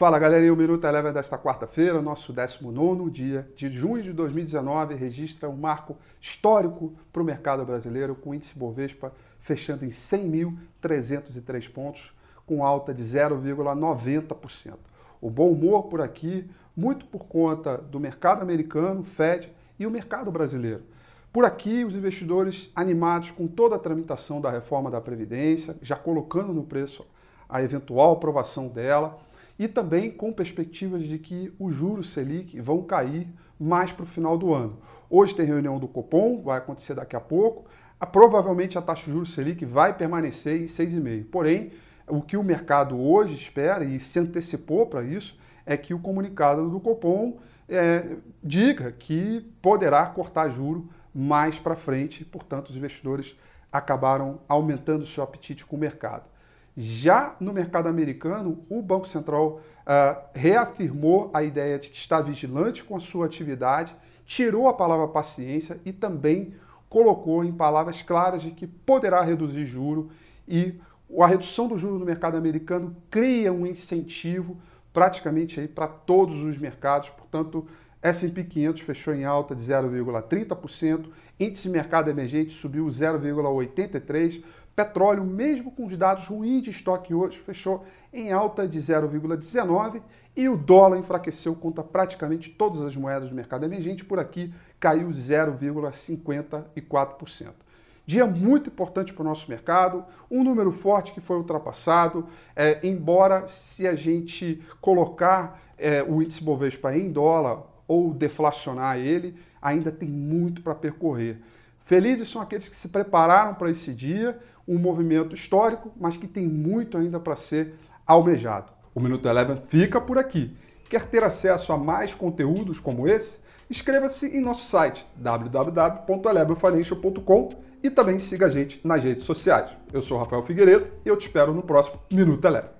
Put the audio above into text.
Fala galerinha, o Minuto Eleva desta quarta-feira, nosso 19 dia de junho de 2019, registra um marco histórico para o mercado brasileiro, com o índice Bovespa fechando em 100.303 pontos, com alta de 0,90%. O bom humor por aqui, muito por conta do mercado americano, Fed, e o mercado brasileiro. Por aqui, os investidores animados com toda a tramitação da reforma da Previdência, já colocando no preço a eventual aprovação dela e também com perspectivas de que os juros Selic vão cair mais para o final do ano. Hoje tem reunião do Copom, vai acontecer daqui a pouco. A, provavelmente a taxa de juros Selic vai permanecer em 6,5. Porém, o que o mercado hoje espera e se antecipou para isso é que o comunicado do Copom é, diga que poderá cortar juro mais para frente, portanto, os investidores acabaram aumentando seu apetite com o mercado. Já no mercado americano, o Banco Central uh, reafirmou a ideia de que está vigilante com a sua atividade, tirou a palavra paciência e também colocou em palavras claras de que poderá reduzir juro e a redução do juro no mercado americano cria um incentivo praticamente aí para todos os mercados, portanto, S&P 500 fechou em alta de 0,30%, índice mercado emergente subiu 0,83%, Petróleo, mesmo com os dados ruins de estoque hoje, fechou em alta de 0,19 e o dólar enfraqueceu contra praticamente todas as moedas do mercado emergente, por aqui caiu 0,54%. Dia muito importante para o nosso mercado, um número forte que foi ultrapassado, é, embora se a gente colocar é, o índice Bovespa em dólar ou deflacionar ele, ainda tem muito para percorrer. Felizes são aqueles que se prepararam para esse dia, um movimento histórico, mas que tem muito ainda para ser almejado. O Minuto Eleven fica por aqui. Quer ter acesso a mais conteúdos como esse? Inscreva-se em nosso site www.elevenfinancial.com e também siga a gente nas redes sociais. Eu sou Rafael Figueiredo e eu te espero no próximo Minuto Eleven.